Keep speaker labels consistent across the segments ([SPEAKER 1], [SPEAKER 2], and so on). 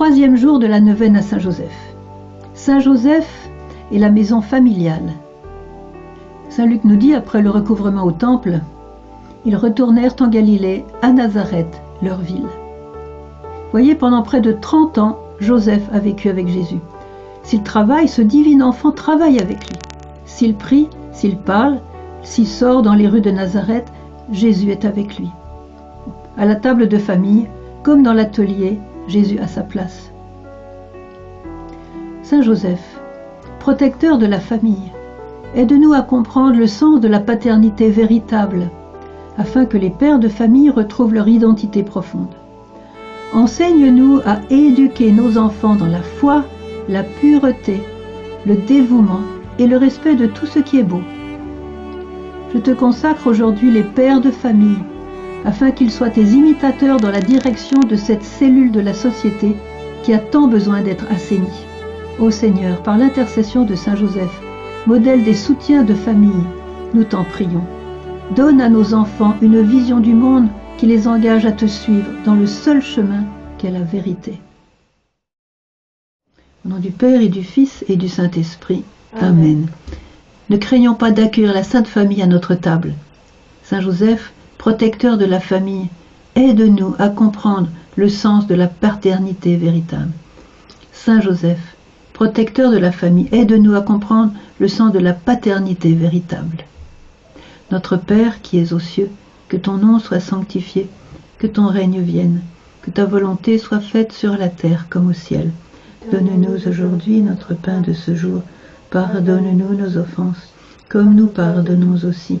[SPEAKER 1] troisième jour de la neuvaine à Saint Joseph. Saint Joseph et la maison familiale. Saint Luc nous dit, après le recouvrement au temple, ils retournèrent en Galilée, à Nazareth, leur ville. Voyez, pendant près de 30 ans, Joseph a vécu avec Jésus. S'il travaille, ce divin enfant travaille avec lui. S'il prie, s'il parle, s'il sort dans les rues de Nazareth, Jésus est avec lui. À la table de famille, comme dans l'atelier, Jésus a sa place. Saint Joseph, protecteur de la famille, aide-nous à comprendre le sens de la paternité véritable, afin que les pères de famille retrouvent leur identité profonde. Enseigne-nous à éduquer nos enfants dans la foi, la pureté, le dévouement et le respect de tout ce qui est beau. Je te consacre aujourd'hui les pères de famille, afin qu'ils soient tes imitateurs dans la direction de cette cellule de la société qui a tant besoin d'être assainie. Ô Seigneur, par l'intercession de Saint Joseph, modèle des soutiens de famille, nous t'en prions. Donne à nos enfants une vision du monde qui les engage à te suivre dans le seul chemin qu'est la vérité. Au nom du Père et du Fils et du Saint-Esprit. Amen. Ne craignons pas d'accueillir la Sainte Famille à notre table. Saint Joseph, protecteur de la famille, aide-nous à comprendre le sens de la paternité véritable. Saint Joseph, protecteur de la famille, aide-nous à comprendre le sens de la paternité véritable. Notre Père qui es aux cieux, que ton nom soit sanctifié, que ton règne vienne, que ta volonté soit faite sur la terre comme au ciel. Donne-nous aujourd'hui notre pain de ce jour. Pardonne-nous nos offenses, comme nous pardonnons aussi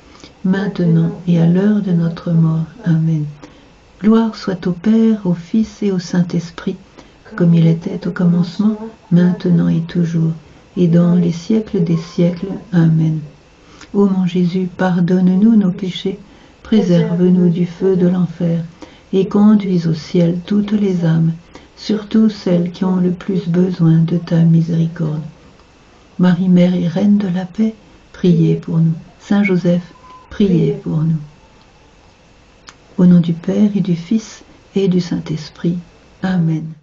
[SPEAKER 1] maintenant et à l'heure de notre mort. Amen. Gloire soit au Père, au Fils et au Saint-Esprit, comme il était au commencement, maintenant et toujours, et dans les siècles des siècles. Amen. Ô mon Jésus, pardonne-nous nos péchés, préserve-nous du feu de l'enfer, et conduis au ciel toutes les âmes, surtout celles qui ont le plus besoin de ta miséricorde. Marie, Mère et Reine de la paix, priez pour nous. Saint Joseph, priez pour nous. Au nom du Père et du Fils et du Saint-Esprit. Amen.